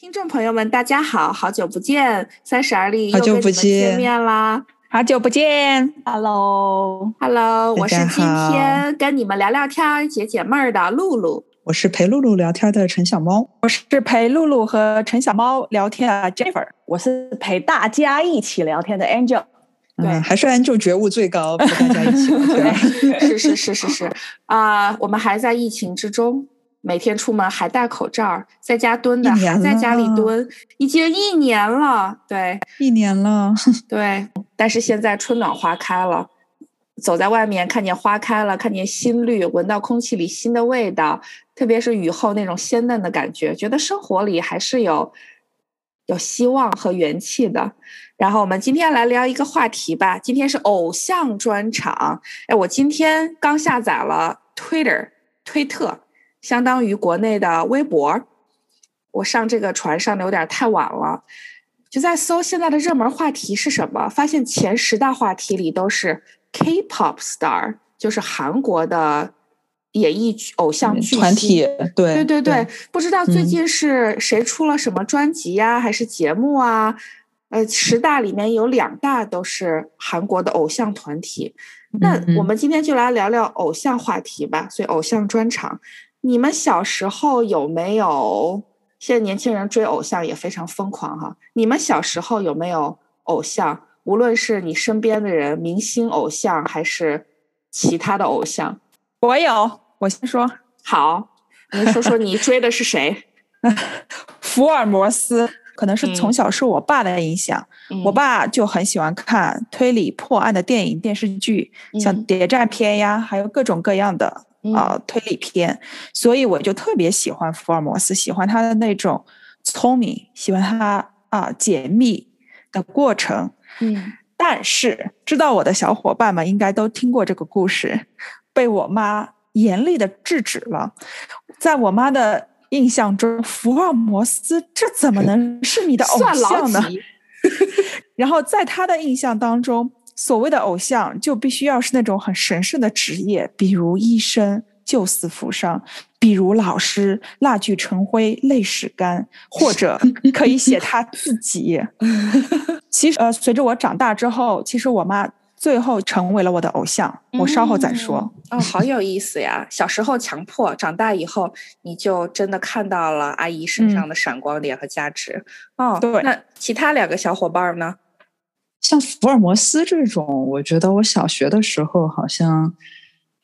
听众朋友们，大家好，好久不见，三十而立好久不见。面啦！好久不见，Hello，Hello，我是今天跟你们聊聊天、解解闷儿的露露，我是陪露露聊天的陈小猫，我是陪露露和陈小猫聊天的 Jennifer，我是陪大家一起聊天的 Angel，对，还是 Angel 觉悟最高，陪大家一起，对是是是是是。啊，我们还在疫情之中。每天出门还戴口罩，在家蹲的还在家里蹲，已经一年了。对，一年了。对，但是现在春暖花开了，走在外面看见花开了，看见新绿，闻到空气里新的味道，特别是雨后那种鲜嫩的感觉，觉得生活里还是有有希望和元气的。然后我们今天来聊一个话题吧，今天是偶像专场。哎，我今天刚下载了 Twitter，推特。相当于国内的微博，我上这个船上的有点太晚了，就在搜现在的热门话题是什么，发现前十大话题里都是 K-pop star，就是韩国的演艺偶像巨团体，对对对对，不知道最。近是谁出了什么专辑呀，还是节目啊？呃，十大里面有两大都是韩国的偶像团体，那我们今天就来聊聊偶像话题吧，所以偶像专场。你们小时候有没有？现在年轻人追偶像也非常疯狂哈。你们小时候有没有偶像？无论是你身边的人、明星偶像，还是其他的偶像？我有，我先说。好，你说说你追的是谁？福尔摩斯，可能是从小受我爸的影响。我爸就很喜欢看推理破案的电影、电视剧，像谍战片呀，还有各种各样的。啊，推理片，所以我就特别喜欢福尔摩斯，喜欢他的那种聪明，喜欢他啊解密的过程。嗯，但是知道我的小伙伴们应该都听过这个故事，被我妈严厉的制止了。在我妈的印象中，福尔摩斯这怎么能是你的偶像呢？然后在他的印象当中。所谓的偶像就必须要是那种很神圣的职业，比如医生救死扶伤，比如老师蜡炬成灰泪始干，或者 可以写他自己。其实呃，随着我长大之后，其实我妈最后成为了我的偶像。我稍后再说。哦，好有意思呀！小时候强迫，长大以后你就真的看到了阿姨身上的闪光点和价值。哦，对。那其他两个小伙伴呢？像福尔摩斯这种，我觉得我小学的时候好像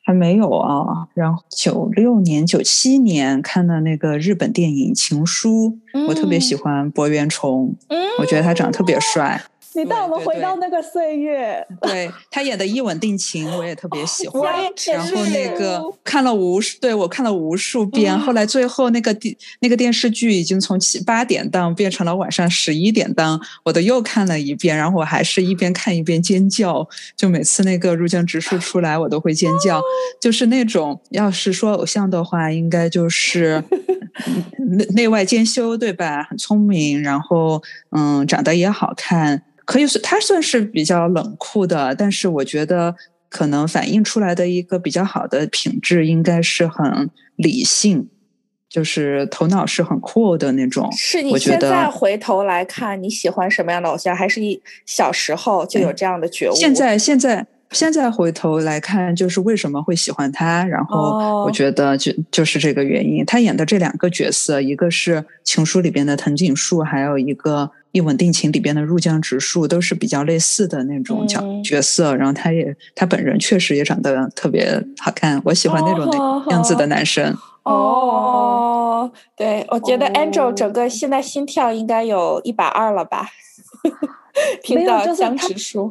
还没有啊。然后九六年、九七年看的那个日本电影《情书》，我特别喜欢柏原崇，我觉得他长得特别帅。你带我们回到那个岁月，对他演的《一吻定情》，我也特别喜欢。然后那个看了无数，对我看了无数遍。后来最后那个电那个电视剧已经从七八点档变成了晚上十一点档，我都又看了一遍。然后我还是一边看一边尖叫，就每次那个入江直树出来，我都会尖叫。就是那种要是说偶像的话，应该就是 内内外兼修，对吧？很聪明，然后嗯，长得也好看。可以是，他算是比较冷酷的，但是我觉得可能反映出来的一个比较好的品质，应该是很理性，就是头脑是很酷的那种。是你现在回头来看，你喜欢什么样的偶像？还是一小时候就有这样的觉悟？现在，现在。现在回头来看，就是为什么会喜欢他，然后我觉得就就是这个原因。他演的这两个角色，一个是《情书》里边的藤井树，还有一个《一吻定情》里边的入江直树，都是比较类似的那种角角色。然后他也他本人确实也长得特别好看，我喜欢那种那样子的男生。哦，对，我觉得 Angel 整个现在心跳应该有一百二了吧？听到江直树。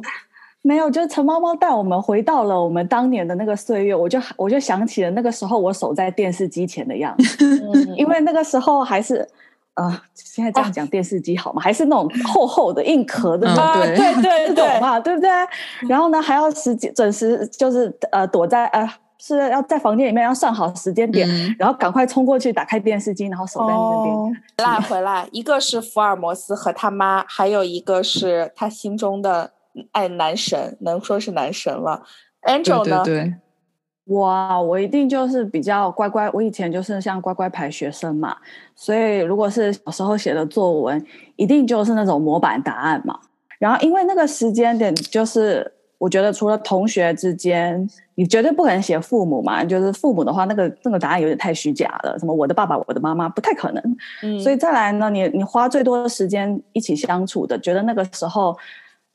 没有，就是陈猫猫带我们回到了我们当年的那个岁月，我就我就想起了那个时候我守在电视机前的样子，因为那个时候还是呃，现在这样讲电视机好吗？还是那种厚厚的硬壳的，对对对 对嘛，对不对？然后呢，还要时间准时，就是呃，躲在呃，是要在房间里面要算好时间点，然后赶快冲过去打开电视机，然后守在那边。来回来，一个是福尔摩斯和他妈，还有一个是他心中的。爱男神能说是男神了，Angel 呢？对，我啊，我一定就是比较乖乖。我以前就是像乖乖牌学生嘛，所以如果是小时候写的作文，一定就是那种模板答案嘛。然后因为那个时间点，就是我觉得除了同学之间，你绝对不可能写父母嘛。就是父母的话，那个那个答案有点太虚假了，什么我的爸爸、我的妈妈，不太可能。嗯，所以再来呢，你你花最多的时间一起相处的，觉得那个时候。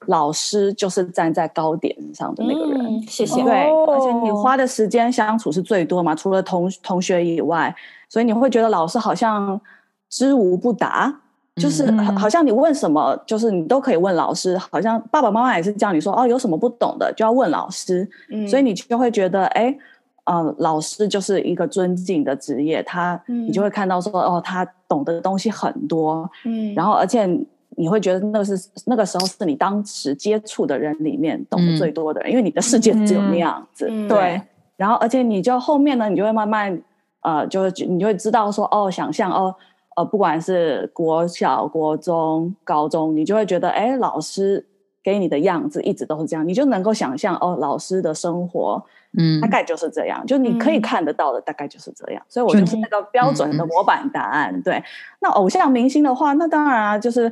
老师就是站在高点上的那个人，谢谢。对，而且你花的时间相处是最多嘛，除了同同学以外，所以你会觉得老师好像知无不答，就是好像你问什么，就是你都可以问老师。好像爸爸妈妈也是叫你说，哦，有什么不懂的就要问老师。嗯，所以你就会觉得，哎，呃，老师就是一个尊敬的职业，他你就会看到说，哦，他懂得东西很多。嗯，然后而且。你会觉得那个是那个时候是你当时接触的人里面懂得最多的人，因为你的世界只有那样子。对，然后而且你就后面呢，你就会慢慢呃，就是你就会知道说哦，想象哦，呃，不管是国小、国中、高中，你就会觉得哎，老师给你的样子一直都是这样，你就能够想象哦，老师的生活，嗯，大概就是这样，就你可以看得到的，大概就是这样。所以我就是那个标准的模板答案。对，那偶像明星的话，那当然啊，就是。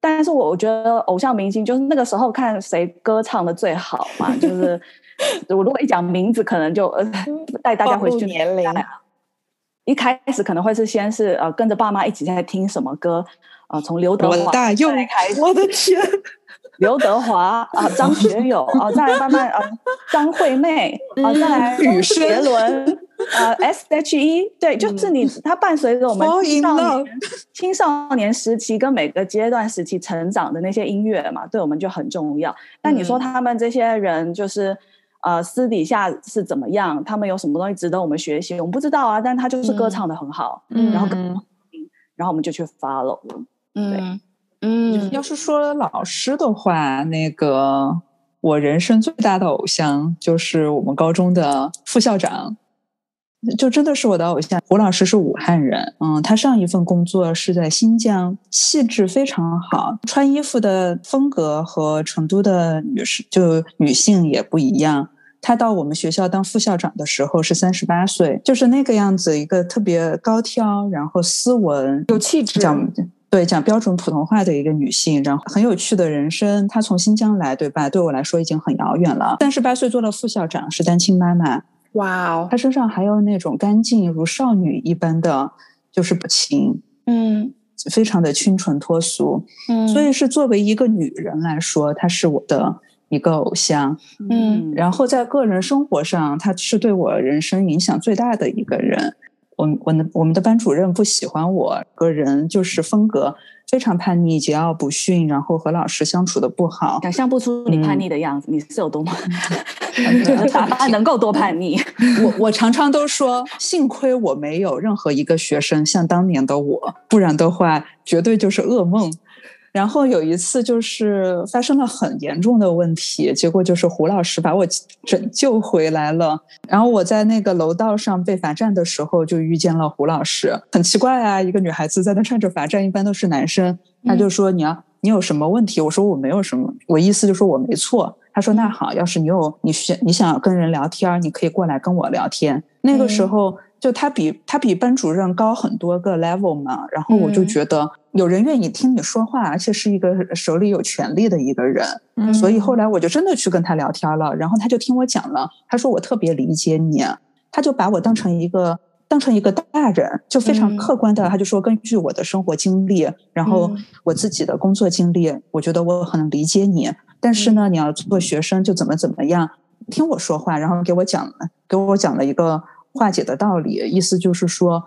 但是我我觉得偶像明星就是那个时候看谁歌唱的最好嘛，就是 我如果一讲名字，可能就呃带大家回去年龄。一开始可能会是先是呃跟着爸妈一起在听什么歌，呃从刘德华开始，我的天。刘德华啊，张学友啊，再来慢慢啊，张惠妹啊，再来周杰伦 啊，S.H.E，对，就是你，它伴随着我们青少年青少年时期跟每个阶段时期成长的那些音乐嘛，对我们就很重要。但你说他们这些人就是呃私底下是怎么样？他们有什么东西值得我们学习？我们不知道啊，但他就是歌唱的很好，嗯然后然后我们就去 follow 了，嗯。嗯，要是说老师的话，那个我人生最大的偶像就是我们高中的副校长，就真的是我的偶像。胡老师是武汉人，嗯，他上一份工作是在新疆，气质非常好，穿衣服的风格和成都的女士就女性也不一样。他到我们学校当副校长的时候是三十八岁，就是那个样子，一个特别高挑，然后斯文，有气质。讲对，讲标准普通话的一个女性，然后很有趣的人生。她从新疆来，对吧？对我来说已经很遥远了。三十八岁做了副校长，是单亲妈妈。哇哦！她身上还有那种干净如少女一般的，就是不情，嗯，非常的清纯脱俗。嗯，所以是作为一个女人来说，她是我的一个偶像。嗯，然后在个人生活上，她是对我人生影响最大的一个人。我我的我们的班主任不喜欢我个人，就是风格非常叛逆、桀骜不驯，然后和老师相处的不好。想象不出你叛逆的样子，你是有多么 打扮能够多叛逆？我我常常都说，幸亏我没有任何一个学生像当年的我，不然的话绝对就是噩梦。然后有一次就是发生了很严重的问题，结果就是胡老师把我拯救回来了。然后我在那个楼道上被罚站的时候，就遇见了胡老师。很奇怪啊，一个女孩子在那站着罚站，一般都是男生。他就说：“你要你有什么问题？”我说：“我没有什么，我意思就说我没错。”他说：“那好，要是你有你想你想跟人聊天，你可以过来跟我聊天。”那个时候。就他比他比班主任高很多个 level 嘛，然后我就觉得有人愿意听你说话，而且是一个手里有权力的一个人，所以后来我就真的去跟他聊天了，然后他就听我讲了，他说我特别理解你，他就把我当成一个当成一个大人，就非常客观的，他就说根据我的生活经历，然后我自己的工作经历，我觉得我很能理解你，但是呢，你要做学生就怎么怎么样，听我说话，然后给我讲给我讲了一个。化解的道理，意思就是说，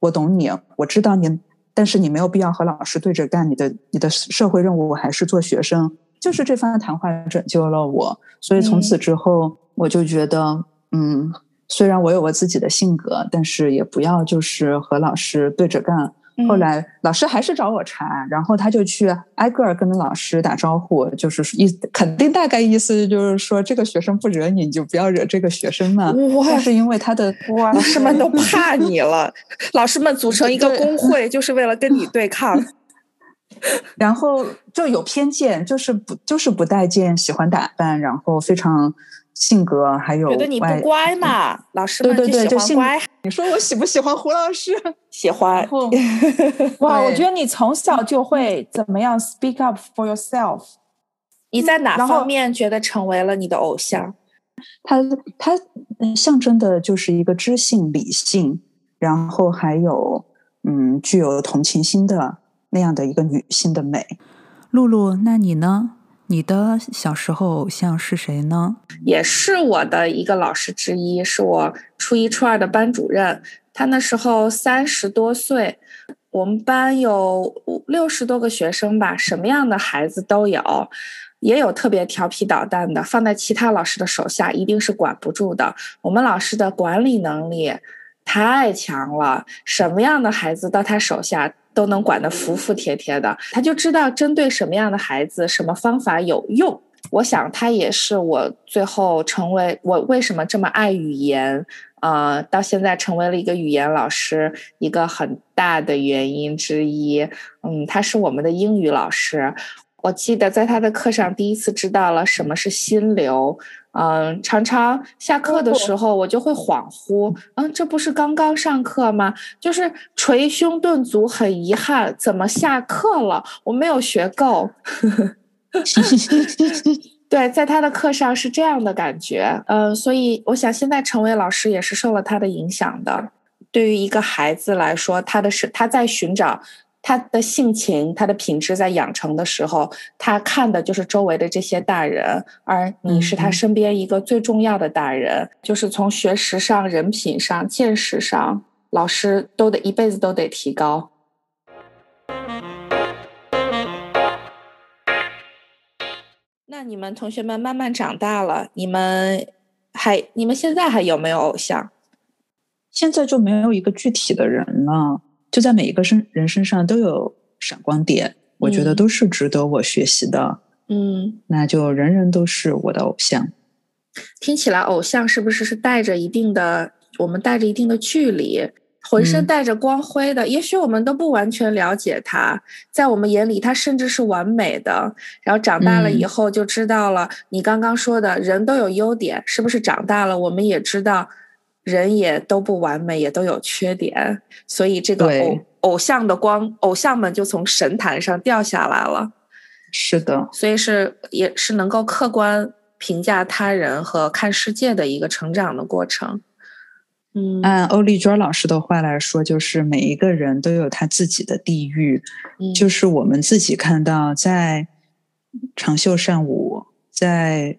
我懂你，我知道你，但是你没有必要和老师对着干。你的你的社会任务还是做学生，就是这番谈话拯救了我。所以从此之后，我就觉得，嗯，虽然我有我自己的性格，但是也不要就是和老师对着干。后来老师还是找我茬，然后他就去挨个跟老师打招呼，就是意肯定大概意思就是说这个学生不惹你，你就不要惹这个学生嘛。哇！是因为他的哇，老师们都怕你了，老师们组成一个工 会就是为了跟你对抗。然后就有偏见，就是不就是不待见，喜欢打扮，然后非常性格还有觉得你不乖嘛，老师对们就对对就喜欢乖，你说我喜不喜欢胡老师？喜欢然。后 哇，我觉得你从小就会怎么样 speak up for yourself。你在哪后方面觉得成为了你的偶像？他他嗯象征的就是一个知性、理性，然后还有嗯具有同情心的那样的一个女性的美。露露，那你呢？你的小时候偶像是谁呢？也是我的一个老师之一，是我初一、初二的班主任。他那时候三十多岁，我们班有六十多个学生吧，什么样的孩子都有，也有特别调皮捣蛋的，放在其他老师的手下一定是管不住的。我们老师的管理能力太强了，什么样的孩子到他手下都能管得服服帖帖的，他就知道针对什么样的孩子，什么方法有用。我想他也是我最后成为我为什么这么爱语言，呃，到现在成为了一个语言老师一个很大的原因之一。嗯，他是我们的英语老师，我记得在他的课上第一次知道了什么是心流。嗯，常常下课的时候我就会恍惚，嗯，这不是刚刚上课吗？就是捶胸顿足，很遗憾，怎么下课了？我没有学够。对，在他的课上是这样的感觉，嗯、所以我想现在成为老师也是受了他的影响的。对于一个孩子来说，他的是他在寻找他的性情、他的品质在养成的时候，他看的就是周围的这些大人，而你是他嗯身边一个最重要的大人，就是从学识上、人品上、见识上，老师都得一辈子都得提高。那你们同学们慢慢长大了，你们还你们现在还有没有偶像？现在就没有一个具体的人了，就在每一个身人身上都有闪光点，我觉得嗯都是值得我学习的。嗯，那就人人都是我的偶像。听起来偶像是不是是带着一定的，我们带着一定的距离，浑身嗯带着光辉的？也许我们都不完全了解他，在我们眼里他甚至是完美的。然后长大了以嗯后就知道了，你刚刚说的人都有优点，是不是长大了我们也知道人也都不完美，也都有缺点？所以这个偶偶像的光，偶像们就从神坛上掉下来了。是的，所以是也是能够客观评价他人和看世界的一个成长的过程。嗯按欧丽娟老师的话来说，就是每一个人都有他自己的地狱，嗯就是我们自己看到在长袖善舞、在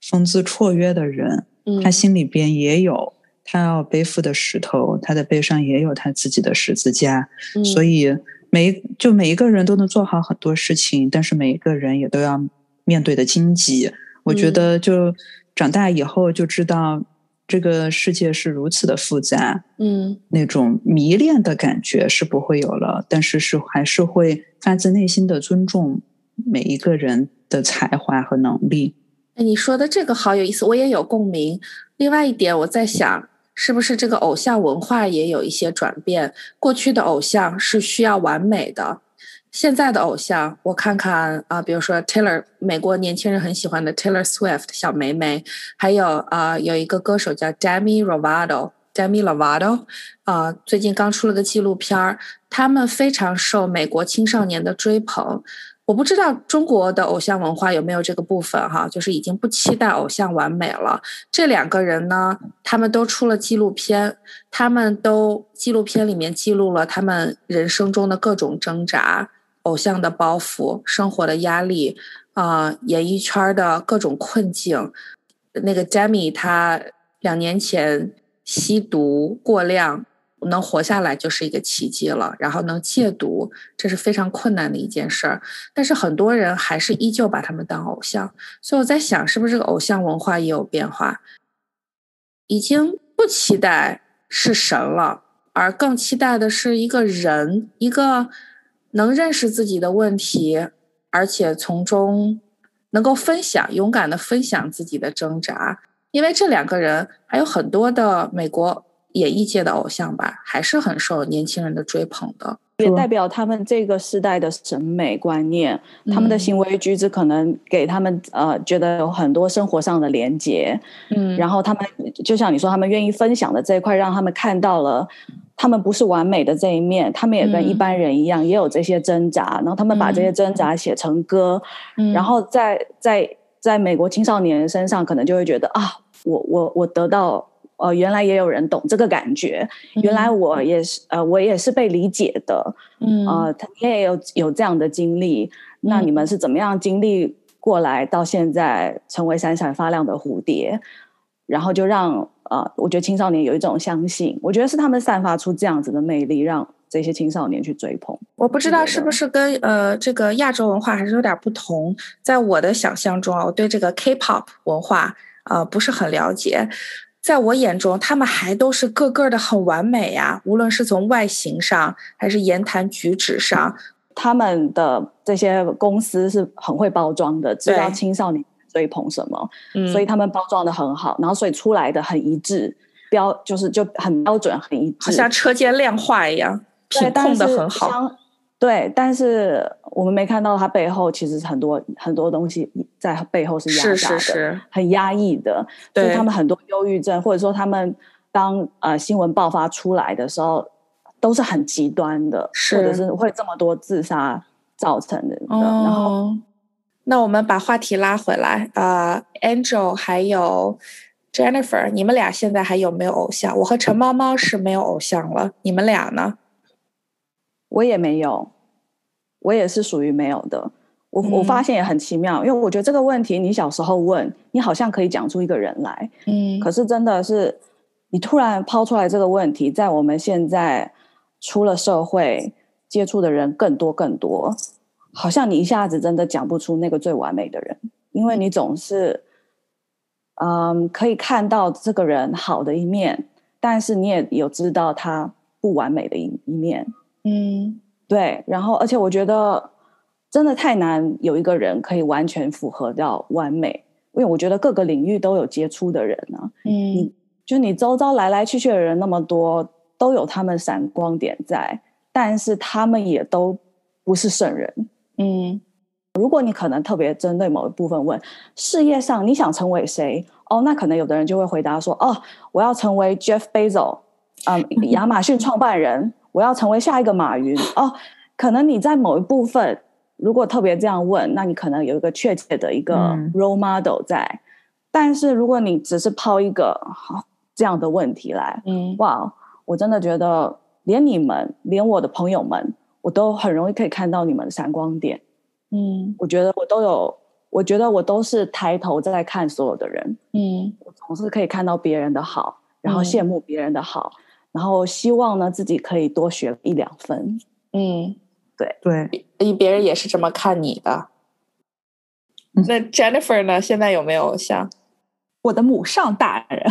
风姿绰约的人，他嗯。心里边也有他要背负的石头，他的背上也有他自己的十字架，嗯。所以每一就每一个人都能做好很多事情，但是每一个人也都要面对的荆棘。我觉嗯。得就长大以后就知道这个世界是如此的复杂，嗯。那种迷恋的感觉是不会有了，但是是还是会发自内心的尊重每一个人的才华和能力。哎，你说的这个好有意思，我也有共鸣。另外一点，我在想，是不是这个偶像文化也有一些转变？过去的偶像是需要完美的，现在的偶像，我看看啊、比如说 Taylor，美国年轻人很喜欢的 Taylor Swift 小梅梅，还有啊、有一个歌手叫 Demi Lovato。Demi Lovato，啊、最近刚出了个纪录片儿，他们非常受美国青少年的追捧。我不知道中国的偶像文化有没有这个部分哈，就是已经不期待偶像完美了。这两个人呢，他们都出了纪录片，他们都纪录片里面记录了他们人生中的各种挣扎、偶像的包袱、生活的压力啊、演艺圈的各种困境。那个 Jamie 他两年前吸毒过量，能活下来就是一个奇迹了。然后能戒毒，这是非常困难的一件事儿。但是很多人还是依旧把他们当偶像，所以我在想，是不是这个偶像文化也有变化？已经不期待是神了，而更期待的是一个人，一个能认识自己的问题，而且从中能够分享，勇敢的分享自己的挣扎。因为这两个人还有很多的美国演艺界的偶像吧，还是很受年轻人的追捧的。也代表他们这个时代的审美观念，他们的行为举止可能给他们呃觉得有很多生活上的连接，嗯，然后他们就像你说，他们愿意分享的这一块，让他们看到了他们不是完美的这一面，他们也跟一般人一样，也有这些挣扎，然后他们把这些挣扎写成歌，嗯然后在在在美国青少年身上，可能就会觉得啊，我我我得到。呃，原来也有人懂这个感觉，原来我也是，呃，我也是被理解的，嗯，呃，你也有有这样的经历，那你们是怎么样经历过来，到现在成为闪闪发亮的蝴蝶，然后就让呃，我觉得青少年有一种相信，我觉得是他们散发出这样子的魅力，让这些青少年去追捧。我不知道是不是跟呃这个亚洲文化还是有点不同，在我的想象中啊，我对这个 K-pop 文化呃不是很了解。在我眼中，他们还都是个个的很完美呀，无论是从外形上还是言谈举止上，他们的这些公司是很会包装的，知道青少年追捧什么，所以他们包装的很好，然后所以出来的很一致，标就是就很标准，很一致，好像车间量化一样，品控的很好。对，但是我们没看到他背后其实很多很多东西在背后是压榨的，很压抑的。所以他们很多忧郁症，或者说他们当呃新闻爆发出来的时候，都是很极端的，或者是会这么多自杀造成的。然后，那我们把话题拉回来啊，Angel 还有 Jennifer，你们俩现在还有没有偶像？我和陈猫猫是没有偶像了，你们俩呢？我也没有，我也是属于没有的。我我发现也很奇妙，因为我觉得这个问题，你小时候问你好像可以讲出一个人来，嗯，可是真的是你突然抛出来这个问题，在我们现在出了社会，接触的人更多更多，好像你一下子真的讲不出那个最完美的人，因为你总是嗯可以看到这个人好的一面，但是你也有知道他不完美的一一面。嗯，对，然后而且我觉得真的太难有一个人可以完全符合到完美，因为我觉得各个领域都有杰出的人呢。嗯，你就你周遭来来去去的人那么多，都有他们闪光点在，但是他们也都不是圣人。嗯，如果你可能特别针对某一部分问事业上你想成为谁，哦，那可能有的人就会回答说，哦，我要成为 Jeff Bezos，嗯，亚马逊创办人。我要成为下一个马云 哦，可能你在某一部分如果特别这样问，那你可能有一个确切的一个 role model 在。但是如果你只是抛一个这样的问题来，嗯，哇，我真的觉得连你们，连我的朋友们，我都很容易可以看到你们的闪光点。嗯，我觉得我都有，我觉得我都是抬头在看所有的人。嗯，我总是可以看到别人的好，然后羡慕别人的好。然后希望呢，自己可以多学一两分。嗯，对对，别人也是这么看你的。那 Jennifer 呢？现在有没有像？我的母上大人。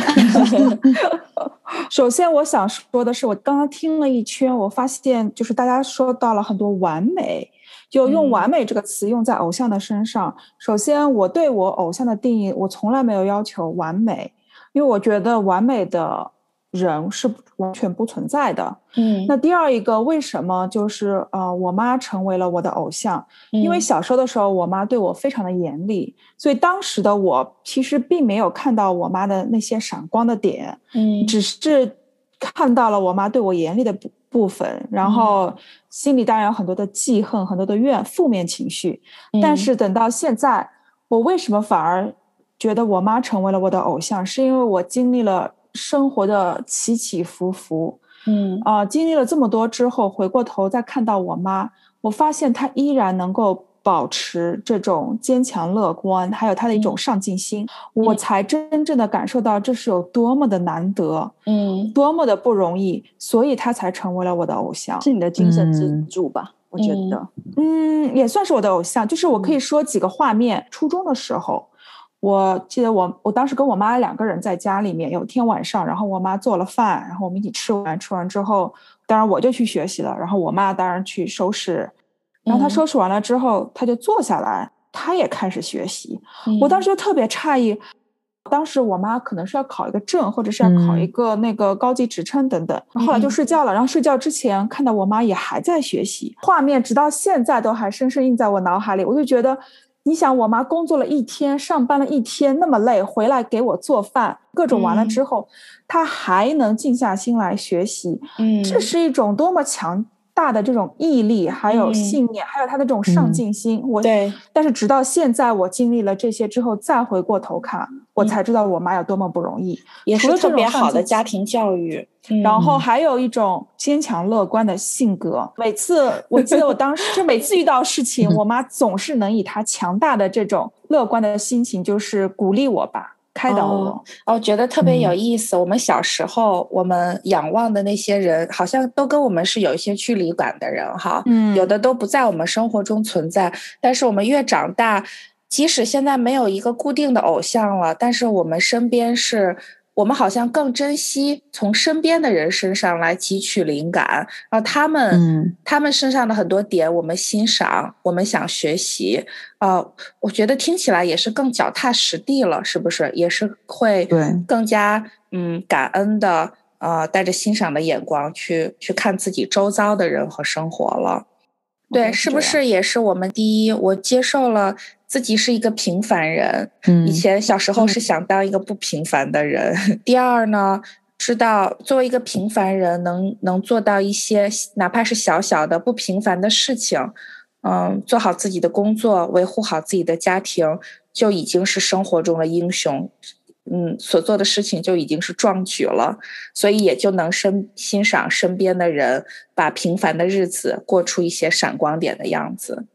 首先，我想说的是，我刚刚听了一圈，我发现就是大家说到了很多完美，就用“完美”这个词用在偶像的身上。首先，我对我偶像的定义，我从来没有要求完美，因为我觉得完美的。人是完全不存在的。嗯，那第二一个为什么就是呃，我妈成为了我的偶像？因为小时候的时候，我妈对我非常的严厉，所以当时的我其实并没有看到我妈的那些闪光的点，嗯，只是看到了我妈对我严厉的部部分，然后心里当然有很多的记恨，很多的怨负面情绪。但是等到现在，我为什么反而觉得我妈成为了我的偶像？是因为我经历了。生活的起起伏伏，嗯啊，经历了这么多之后，回过头再看到我妈，我发现她依然能够保持这种坚强乐观，还有她的一种上进心，我才真正的感受到这是有多么的难得，嗯，多么的不容易，所以她才成为了我的偶像，是你的精神支柱吧？我觉得，嗯，也算是我的偶像。就是我可以说几个画面，初中的时候。我记得我我当时跟我妈两个人在家里面，有天晚上，然后我妈做了饭，然后我们一起吃完，吃完之后，当然我就去学习了，然后我妈当然去收拾，然后她收拾完了之后，她就坐下来，她也开始学习。我当时就特别诧异，当时我妈可能是要考一个证，或者是要考一个那个高级职称等等，后来就睡觉了。然后睡觉之前看到我妈也还在学习，画面直到现在都还深深印在我脑海里。我就觉得，你想，我妈工作了一天，上班了一天，那么累，回来给我做饭，各种完了之后，她还能静下心来学习，嗯，这是一种多么强。大的这种毅力，还有信念，还有他的这种上进心，我对。但是直到现在，我经历了这些之后，再回过头看，我才知道我妈有多么不容易。也是特别好的家庭教育，然后还有一种坚强乐观的性格。每次我记得我当时就每次遇到事情，我妈总是能以她强大的这种乐观的心情，就是鼓励我吧。开导我，哦，觉得特别有意思。我们小时候，我们仰望的那些人，好像都跟我们是有一些距离感的人，哈，嗯，有的都不在我们生活中存在。但是我们越长大，即使现在没有一个固定的偶像了，但是我们身边是。我们好像更珍惜从身边的人身上来汲取灵感，然后他们，嗯，他们身上的很多点我们欣赏，我们想学习，呃，我觉得听起来也是更脚踏实地了，是不是？也是会更加嗯感恩的，呃，带着欣赏的眼光去去看自己周遭的人和生活了。对，是不是也是我们第一？我接受了。自己是一个平凡人，嗯以前小时候是想当一个不平凡的人。第二呢，知道作为一个平凡人，能能做到一些哪怕是小小的不平凡的事情，嗯，做好自己的工作，维护好自己的家庭，就已经是生活中的英雄。嗯，所做的事情就已经是壮举了，所以也就能身欣赏身边的人，把平凡的日子过出一些闪光点的样子。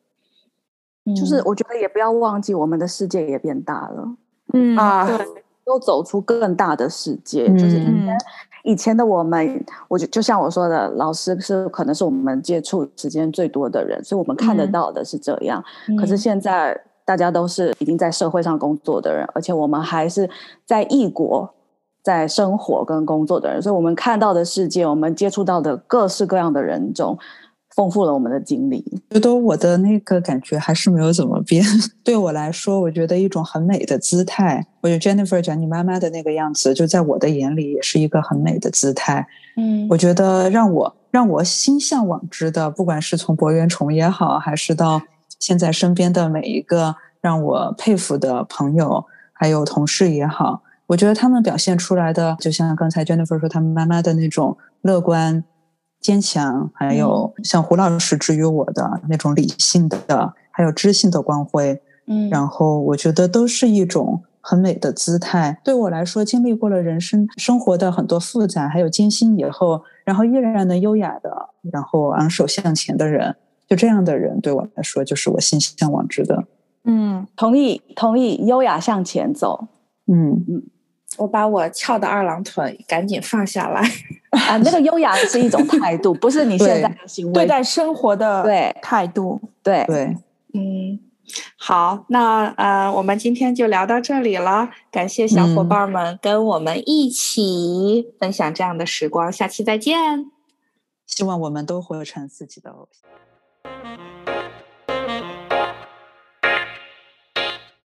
就是我觉得也不要忘记，我们的世界也变大了，嗯啊，对，都走出更大的世界。就是以前以前的我们，我就就像我说的，老师是可能是我们接触时间最多的人，所以我们看得到的是这样。可是现在大家都是已经在社会上工作的人，而且我们还是在异国在生活跟工作的人，所以我们看到的世界，我们接触到的各式各样的人中。丰富了我们的经历，觉得我的那个感觉还是没有怎么变。对我来说，我觉得一种很美的姿态。我觉得 Jennifer 讲你妈妈的那个样子，就在我的眼里也是一个很美的姿态。嗯，我觉得让我让我心向往之的，不管是从博元崇也好，还是到现在身边的每一个让我佩服的朋友，还有同事也好，我觉得他们表现出来的，就像刚才 Jennifer 说，他们妈妈的那种乐观。坚强，还有像胡老师治愈我的那种理性的，还有知性的光辉，嗯，然后我觉得都是一种很美的姿态。对我来说，经历过了人生生活的很多复杂还有艰辛以后，然后依然能优雅的，然后昂首向前的人，就这样的人对我来说，就是我心向往之的。嗯，同意，同意，优雅向前走。嗯嗯。我把我翘的二郎腿赶紧放下来啊！那个优雅是一种态度，不是你现在的行为，对待生活的对态度。对对，嗯，好，那呃，我们今天就聊到这里了。感谢小伙伴们跟我们一起分享这样的时光，下期再见。希望我们都活成自己的偶像。